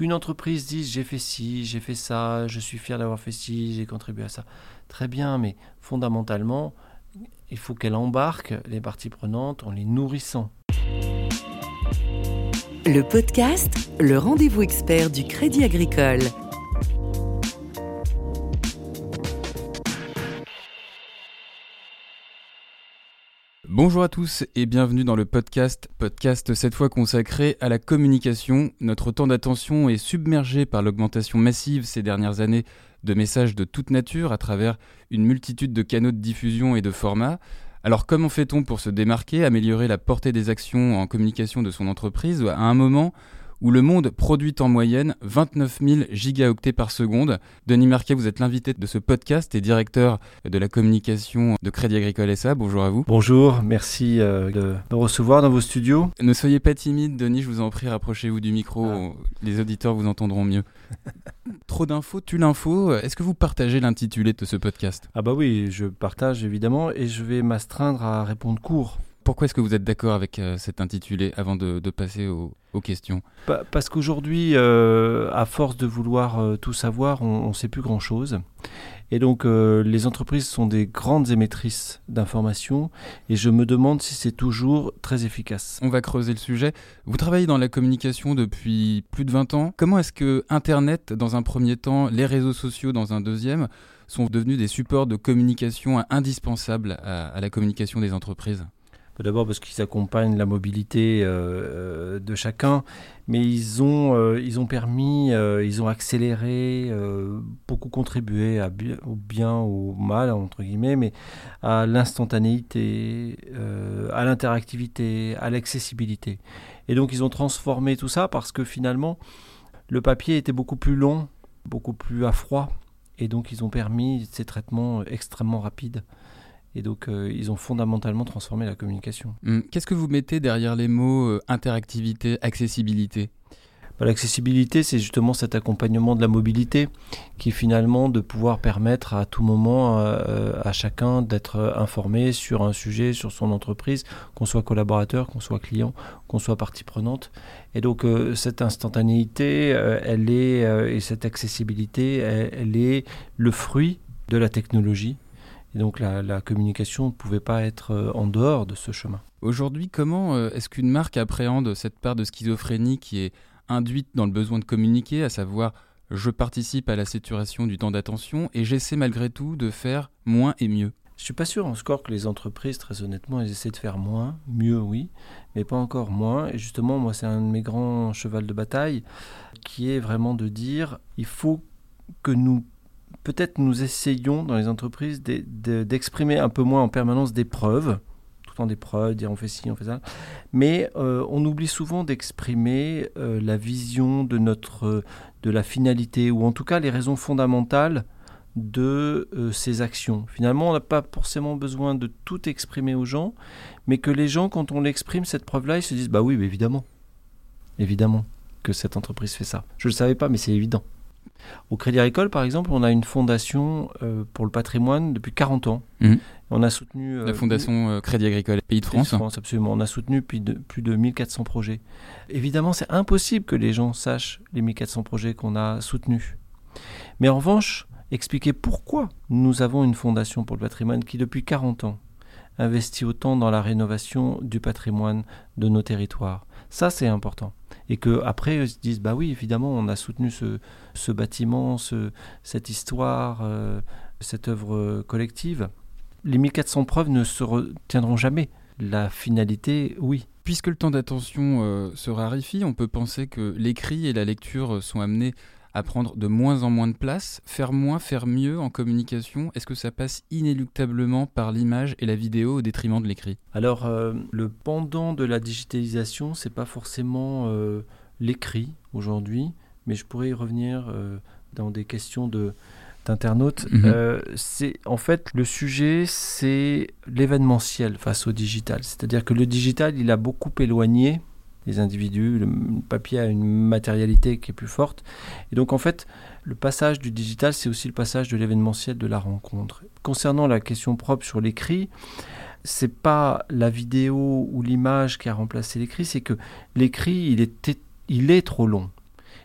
Qu'une entreprise dise j'ai fait ci, j'ai fait ça, je suis fier d'avoir fait ci, j'ai contribué à ça. Très bien, mais fondamentalement, il faut qu'elle embarque les parties prenantes en les nourrissant. Le podcast, le rendez-vous expert du Crédit Agricole. Bonjour à tous et bienvenue dans le podcast, podcast cette fois consacré à la communication. Notre temps d'attention est submergé par l'augmentation massive ces dernières années de messages de toute nature à travers une multitude de canaux de diffusion et de formats. Alors comment fait-on pour se démarquer, améliorer la portée des actions en communication de son entreprise? À un moment où le monde produit en moyenne 29 000 gigaoctets par seconde. Denis Marquet, vous êtes l'invité de ce podcast et directeur de la communication de Crédit Agricole SA. Bonjour à vous. Bonjour, merci euh, de me recevoir dans vos studios. Ne soyez pas timide, Denis, je vous en prie, rapprochez-vous du micro, ah. les auditeurs vous entendront mieux. Trop d'infos, tu l'info. Est-ce que vous partagez l'intitulé de ce podcast? Ah bah oui, je partage évidemment et je vais m'astreindre à répondre court. Pourquoi est-ce que vous êtes d'accord avec euh, cet intitulé avant de, passer aux, questions? Parce qu'aujourd'hui, euh, à force de vouloir euh, tout savoir, on ne sait plus grand-chose. Et donc, les entreprises sont des grandes émettrices d'informations et je me demande si c'est toujours très efficace. On va creuser le sujet. Vous travaillez dans la communication depuis plus de 20 ans. Comment est-ce que Internet, dans un premier temps, les réseaux sociaux, dans un deuxième, sont devenus des supports de communication indispensables à la communication des entreprises? D'abord parce qu'ils accompagnent la mobilité euh, euh, de chacun, mais ils ont, euh, permis, ils ont accéléré, beaucoup contribué au bien ou au mal, entre guillemets, mais à l'instantanéité, à l'interactivité, à l'accessibilité. Et donc ils ont transformé tout ça parce que finalement, le papier était beaucoup plus long, beaucoup plus à froid, et donc ils ont permis ces traitements extrêmement rapides. Et donc, euh, ils ont fondamentalement transformé la communication. Hum, qu'est-ce que vous mettez derrière les mots euh, interactivité, accessibilité? Bah, L'accessibilité, c'est justement cet accompagnement de la mobilité qui est finalement de pouvoir permettre à tout moment euh, à chacun d'être informé sur un sujet, sur son entreprise, qu'on soit collaborateur, qu'on soit client, qu'on soit partie prenante. Et donc, cette instantanéité, elle est, et cette accessibilité, elle est le fruit de la technologie et donc la, communication ne pouvait pas être euh, en dehors de ce chemin. Aujourd'hui, comment euh, est-ce qu'une marque appréhende cette part de schizophrénie qui est induite dans le besoin de communiquer, à savoir je participe à la saturation du temps d'attention et j'essaie malgré tout de faire moins et mieux? Je suis pas sûr en score que les entreprises, très honnêtement, elles essaient de faire moins, mieux oui, mais pas encore moins. Et justement, moi, c'est un de mes grands chevals de bataille, qui est vraiment de dire, il faut que nous peut-être nous essayons dans les entreprises d'exprimer un peu moins en permanence des preuves, tout le temps des preuves, dire on fait ci, on fait ça, mais euh, on oublie souvent d'exprimer euh, la vision de notre, de la finalité, ou en tout cas les raisons fondamentales de euh, ces actions. Finalement, on n'a pas forcément besoin de tout exprimer aux gens, mais que les gens, quand on l'exprime, cette preuve-là, ils se disent, bah oui, évidemment, évidemment que cette entreprise fait ça. Je ne le savais pas, mais c'est évident. Au Crédit Agricole, par exemple, on a une fondation euh, pour le patrimoine depuis 40 ans. Mhm. On a soutenu... Euh, la fondation euh, Crédit Agricole Pays de France. France, absolument. On a soutenu plus de, plus de 1400 projets. Évidemment, c'est impossible que les gens sachent les 1400 projets qu'on a soutenus. Mais en revanche, expliquer pourquoi nous avons une fondation pour le patrimoine qui, depuis 40 ans, investit autant dans la rénovation du patrimoine de nos territoires. Ça, c'est important et que après ils se disent bah oui évidemment on a soutenu ce, ce bâtiment, ce, cette histoire, euh, cette œuvre collective. Les 1400 preuves ne se retiendront jamais. La finalité, oui. Puisque le temps d'attention euh, se raréfie, on peut penser que l'écrit et la lecture sont amenés à prendre de moins en moins de place, faire moins, faire mieux en communication, est-ce que ça passe inéluctablement par l'image et la vidéo au détriment de l'écrit? Alors, euh, le pendant de la digitalisation, c'est pas forcément euh, l'écrit aujourd'hui, mais je pourrais y revenir euh, dans des questions de d'internautes. Mhm. c'est en fait le sujet, c'est l'événementiel face au digital. C'est-à-dire que le digital, il a beaucoup éloigné les individus. Le papier a une matérialité qui est plus forte. Et donc en fait, le passage du digital, c'est aussi le passage de l'événementiel, de la rencontre. Concernant la question propre sur l'écrit, c'est pas la vidéo ou l'image qui a remplacé l'écrit, c'est que l'écrit, il est, il est trop long.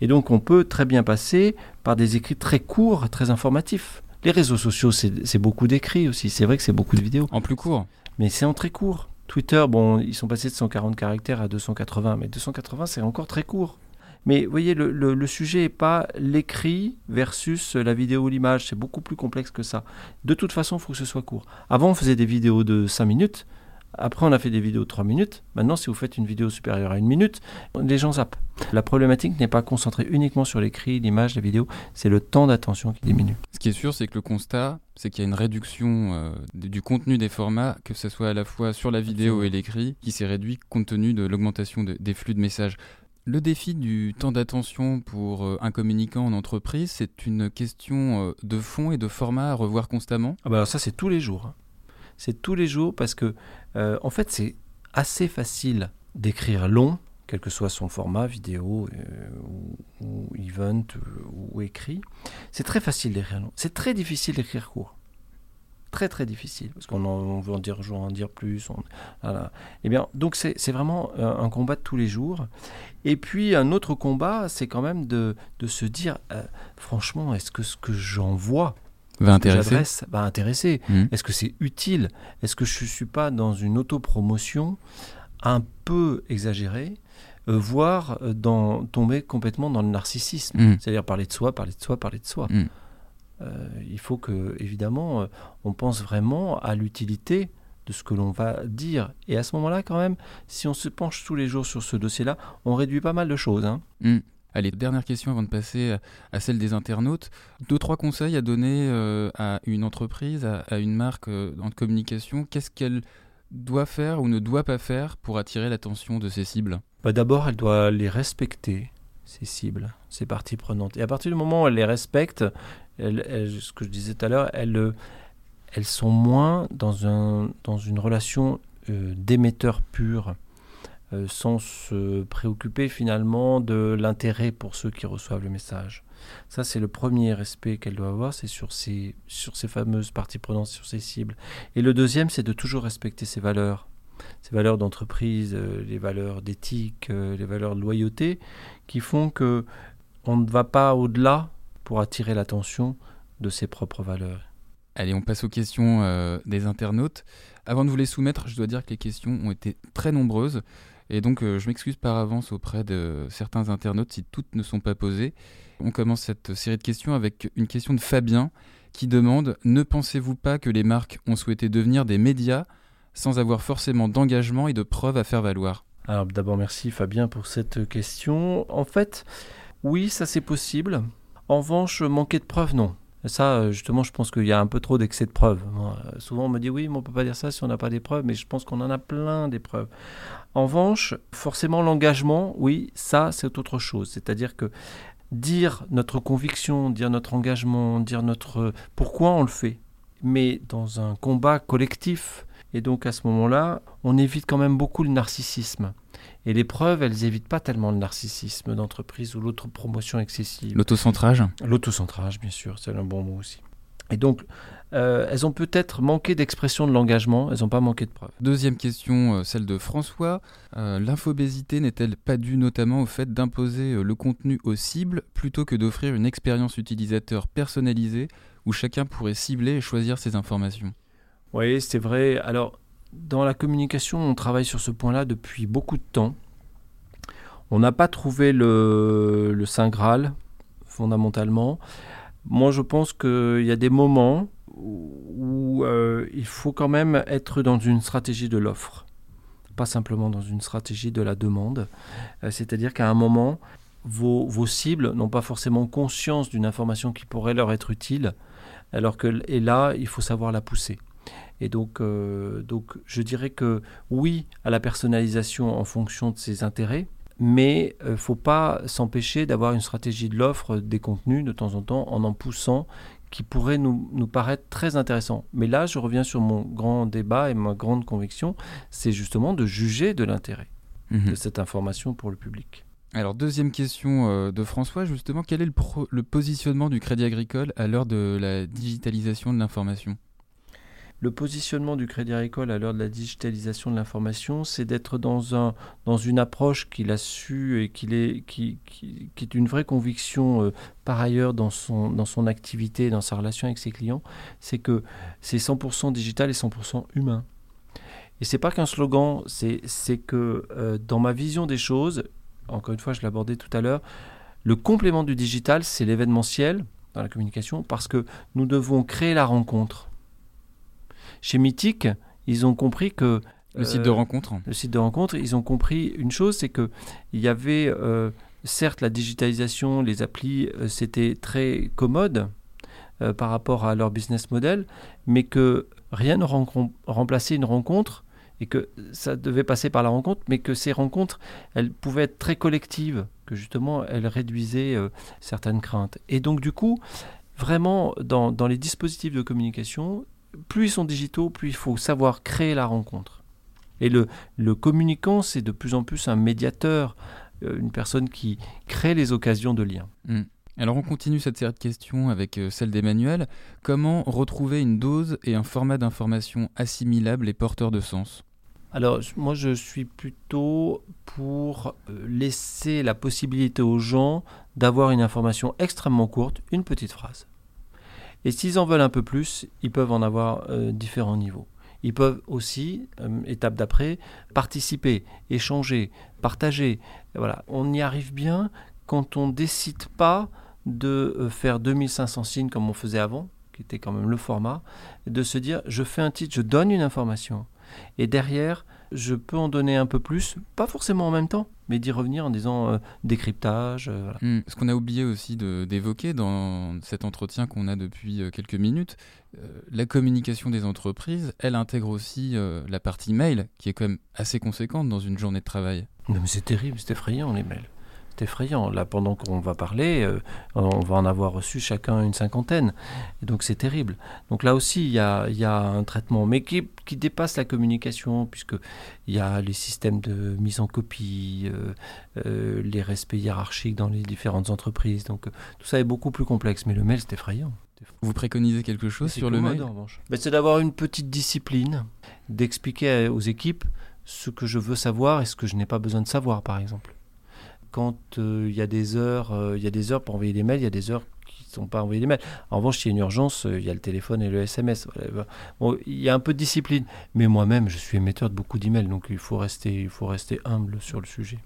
Et donc on peut très bien passer par des écrits très courts, très informatifs. Les réseaux sociaux, c'est beaucoup d'écrits aussi. C'est vrai que c'est beaucoup de vidéos. En plus court. Mais c'est en très court. Twitter, bon, ils sont passés de 140 caractères à 280, mais 280, c'est encore très court. Mais vous voyez, le, sujet n'est pas l'écrit versus la vidéo ou l'image. C'est beaucoup plus complexe que ça. De toute façon, il faut que ce soit court. Avant, on faisait des vidéos de 5 minutes. Après, on a fait des vidéos de 3 minutes. Maintenant, si vous faites une vidéo supérieure à une minute, les gens zappent. La problématique n'est pas concentrée uniquement sur l'écrit, l'image, la vidéo, c'est le temps d'attention qui diminue. Ce qui est sûr, c'est que le constat, c'est qu'il y a une réduction euh, du contenu des formats, que ce soit à la fois sur la vidéo et l'écrit, qui s'est réduit compte tenu de l'augmentation des flux de messages. Le défi du temps d'attention pour euh, un communicant en entreprise, c'est une question euh, de fond et de format à revoir constamment? Ah bah Ça, c'est tous les jours. C'est tous les jours parce que, euh, en fait, c'est assez facile d'écrire long, quel que soit son format, vidéo ou, event ou écrit. C'est très facile d'écrire long. C'est très difficile d'écrire court très très difficile parce qu'on veut en dire, en dire plus. voilà. Eh bien, donc c'est vraiment un combat de tous les jours. Et puis un autre combat, c'est quand même de, se dire, euh, franchement, est-ce que ce que j'envoie va intéresser, va intéresser mmh. Est-ce que c'est utile? Est-ce que je ne suis pas dans une autopromotion un peu exagérée euh, voire euh, dans, tomber complètement dans le narcissisme, mmh. c'est-à-dire parler de soi, parler de soi, parler de soi. Mmh. Euh, il faut que, évidemment, euh, on pense vraiment à l'utilité de ce que l'on va dire. Et à ce moment-là, quand même, si on se penche tous les jours sur ce dossier-là, on réduit pas mal de choses. Hein. Allez, dernière question avant de passer à celle des internautes. Deux, trois conseils à donner euh, à une entreprise, à, une marque en communication. Qu'est-ce qu'elle doit faire ou ne doit pas faire pour attirer l'attention de ses cibles? Bah D'abord, elle doit les respecter, ses cibles, ses parties prenantes. Et à partir du moment où elle les respecte, ce que je disais tout à l'heure, elles, elles sont moins dans, un, dans une relation euh, d'émetteur pur, euh, sans se préoccuper finalement de l'intérêt pour ceux qui reçoivent le message. Ça, c'est le premier respect qu'elle doit avoir, c'est sur ces, sur ces fameuses parties prenantes, sur ses cibles. Et le deuxième, c'est de toujours respecter ses valeurs, ses valeurs d'entreprise, euh, les valeurs d'éthique, les valeurs de loyauté, qui font que on ne va pas au-delà pour attirer l'attention de ses propres valeurs. Allez, on passe aux questions euh, des internautes. Avant de vous les soumettre, je dois dire que les questions ont été très nombreuses. Et donc, euh, je m'excuse par avance auprès de certains internautes si toutes ne sont pas posées. On commence cette série de questions avec une question de Fabien qui demande Ne pensez-vous pas que les marques ont souhaité devenir des médias sans avoir forcément d'engagement et de preuves à faire valoir? Alors, d'abord, merci Fabien pour cette question. En fait, oui, ça c'est possible. En revanche, manquer de preuves, non. Ça, euh, justement, je pense qu'il y a un peu trop d'excès de preuves. Euh, souvent, on me dit oui, mais on ne peut pas dire ça si on n'a pas des preuves, mais je pense qu'on en a plein des preuves. En revanche, forcément, l'engagement, oui, ça, c'est autre chose. C'est-à-dire que dire notre conviction, dire notre engagement, dire notre pourquoi on le fait, mais dans un combat collectif. Et donc, à ce moment-là, on évite quand même beaucoup le narcissisme. Et les preuves, elles évitent pas tellement le narcissisme d'entreprise ou l'autre promotion excessive. L'autocentrage L'autocentrage, bien sûr, c'est un bon mot aussi. Et donc, euh, elles ont peut-être manqué d'expression de l'engagement, elles n'ont pas manqué de preuves. Deuxième question, euh, celle de François. Euh, l'infobésité n'est-elle pas due notamment au fait d'imposer le contenu aux cibles plutôt que d'offrir une expérience utilisateur personnalisée où chacun pourrait cibler et choisir ses informations? Oui, c'est vrai. Alors, dans la communication, on travaille sur ce point-là depuis beaucoup de temps. On n'a pas trouvé le, Saint Graal, fondamentalement. Moi, je pense qu'il y a des moments où, euh, il faut quand même être dans une stratégie de l'offre, pas simplement dans une stratégie de la demande. Euh, c'est-à-dire qu'à un moment, vos, vos cibles n'ont pas forcément conscience d'une information qui pourrait leur être utile, alors que et là, il faut savoir la pousser. Et donc, euh, donc, je dirais que oui à la personnalisation en fonction de ses intérêts, mais il euh, ne faut pas s'empêcher d'avoir une stratégie de l'offre des contenus de temps en temps en en poussant qui pourrait nous, nous, paraître très intéressant. Mais là, je reviens sur mon grand débat et ma grande conviction, c'est justement de juger de l'intérêt de mhm. cette information pour le public. Alors, deuxième question euh, de François, justement, quel est le, le positionnement du Crédit Agricole à l'heure de la digitalisation de l'information? Le positionnement du Crédit Agricole à l'heure de la digitalisation de l'information, c'est d'être dans, un, dans une approche qu'il a su et est, qui, qui, qui, est une vraie conviction euh, par ailleurs dans son, dans son activité, dans sa relation avec ses clients, c'est que c'est 100% digital et 100% humain. Et c'est pas qu'un slogan, c'est que euh, dans ma vision des choses, encore une fois, je l'abordais tout à l'heure, le complément du digital, c'est l'événementiel dans la communication, parce que nous devons créer la rencontre. Chez Mythique, ils ont compris que... Le site de rencontre. Le site de rencontre, ils ont compris une chose, c'est qu'il y avait, euh, certes, la digitalisation, les applis, euh, c'était très commode euh, par rapport à leur business model, mais que rien ne remplaçait une rencontre et que ça devait passer par la rencontre, mais que ces rencontres, elles pouvaient être très collectives, que justement, elles réduisaient certaines craintes. Et donc, du coup, vraiment, dans, dans les dispositifs de communication, plus ils sont digitaux, plus il faut savoir créer la rencontre. Et le, le communicant, c'est de plus en plus un médiateur, euh, une personne qui crée les occasions de lien. Hmm. Alors on continue cette série de questions avec euh, celle d'Emmanuel. Comment retrouver une dose et un format d'information assimilable et porteur de sens? Alors moi je suis plutôt pour euh, laisser la possibilité aux gens d'avoir une information extrêmement courte, une petite phrase. Et s'ils en veulent un peu plus, ils peuvent en avoir euh, différents niveaux. Ils peuvent aussi, euh, étape d'après, participer, échanger, partager. Voilà, on y arrive bien quand on décide pas de euh, faire 2500 signes comme on faisait avant, qui était quand même le format, de se dire je fais un titre, je donne une information. Et derrière, je peux en donner un peu plus, pas forcément en même temps, mais d'y revenir en disant euh, décryptage. Euh, hmm. Ce qu'on a oublié aussi d'évoquer dans cet entretien qu'on a depuis euh, quelques minutes, la communication des entreprises, elle intègre aussi la partie mail, qui est quand même assez conséquente dans une journée de travail. Non mais c'est terrible, c'est effrayant les mails effrayant. Là, pendant qu'on va parler, euh, on va en avoir reçu chacun une cinquantaine. Et donc c'est terrible. Donc là aussi, il y a, y a, un traitement, mais qui, qui dépasse la communication, puisqu'il y a les systèmes de mise en copie, euh, euh, les respects hiérarchiques dans les différentes entreprises. Donc tout ça est beaucoup plus complexe. Mais le mail, c'est effrayant. Vous préconisez quelque chose sur le mail? C'est d'avoir une petite discipline, d'expliquer aux équipes ce que je veux savoir et ce que je n'ai pas besoin de savoir, par exemple quand euh, il y a des heures, euh, il y a des heures pour envoyer des mails, il y a des heures qui ne sont pas envoyées des mails. En revanche, s'il y a une urgence, euh, il y a le téléphone et le SMS. il y a un peu de discipline. Mais moi-même, je suis émetteur de beaucoup d'emails, donc il faut rester, il faut rester humble sur le sujet.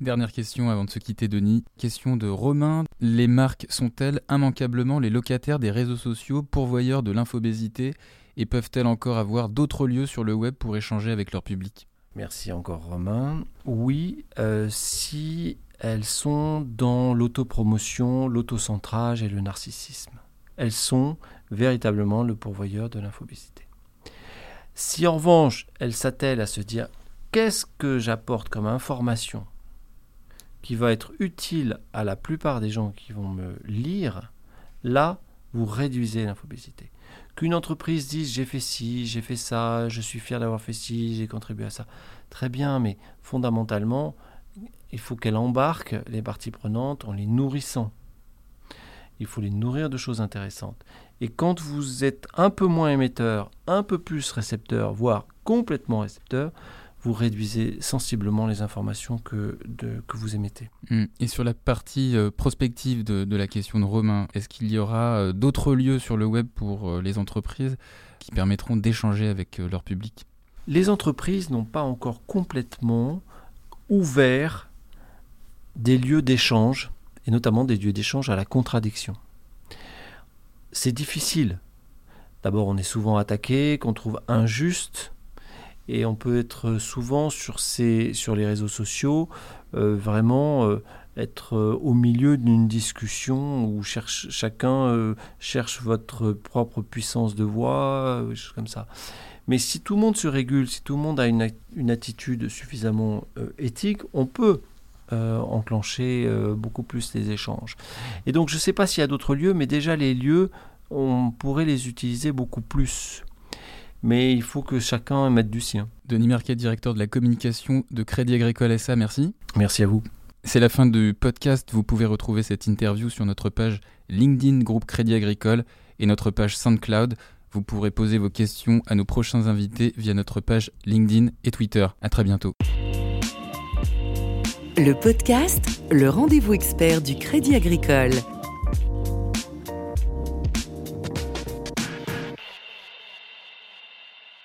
Dernière question avant de se quitter, Denis. Question de Romain. Les marques sont-elles immanquablement les locataires des réseaux sociaux, pourvoyeurs de l'infobésité, et peuvent-elles encore avoir d'autres lieux sur le web pour échanger avec leur public? Merci encore Romain. Oui, si elles sont dans l'autopromotion, l'autocentrage et le narcissisme. Elles sont véritablement le pourvoyeur de l'infobésité. Si en revanche, elles s'attellent à se dire qu'est-ce que j'apporte comme information qui va être utile à la plupart des gens qui vont me lire, là, vous réduisez l'infobésité. Qu'une entreprise dise j'ai fait ci, j'ai fait ça, je suis fier d'avoir fait ci, j'ai contribué à ça. Très bien, mais fondamentalement, il faut qu'elle embarque les parties prenantes en les nourrissant. Il faut les nourrir de choses intéressantes. Et quand vous êtes un peu moins émetteur, un peu plus récepteur, voire complètement récepteur, vous réduisez sensiblement les informations que, que vous émettez. Hmm. Et sur la partie euh, prospective de, la question de Romain, est-ce qu'il y aura euh, d'autres lieux sur le web pour euh, les entreprises qui permettront d'échanger avec leur public? Les entreprises n'ont pas encore complètement ouvert des lieux d'échange, et notamment des lieux d'échange à la contradiction. C'est difficile. D'abord, on est souvent attaqué, qu'on trouve injuste, et on peut être souvent sur, ces, sur les réseaux sociaux euh, vraiment euh, être euh, au milieu d'une discussion où cherche, chacun cherche votre propre puissance de voix, choses comme ça. Mais si tout le monde se régule, si tout le monde a une, une attitude suffisamment éthique, on peut enclencher beaucoup plus les échanges. Et donc je ne sais pas s'il y a d'autres lieux, mais déjà les lieux, on pourrait les utiliser beaucoup plus. Mais il faut que chacun mette du sien. Denis Marquet, directeur de la communication de Crédit Agricole SA, merci. Merci à vous. C'est la fin du podcast. Vous pouvez retrouver cette interview sur notre page LinkedIn Groupe Crédit Agricole et notre page SoundCloud. Vous pourrez poser vos questions à nos prochains invités via notre page LinkedIn et Twitter. À très bientôt. Le podcast, le rendez-vous expert du Crédit Agricole.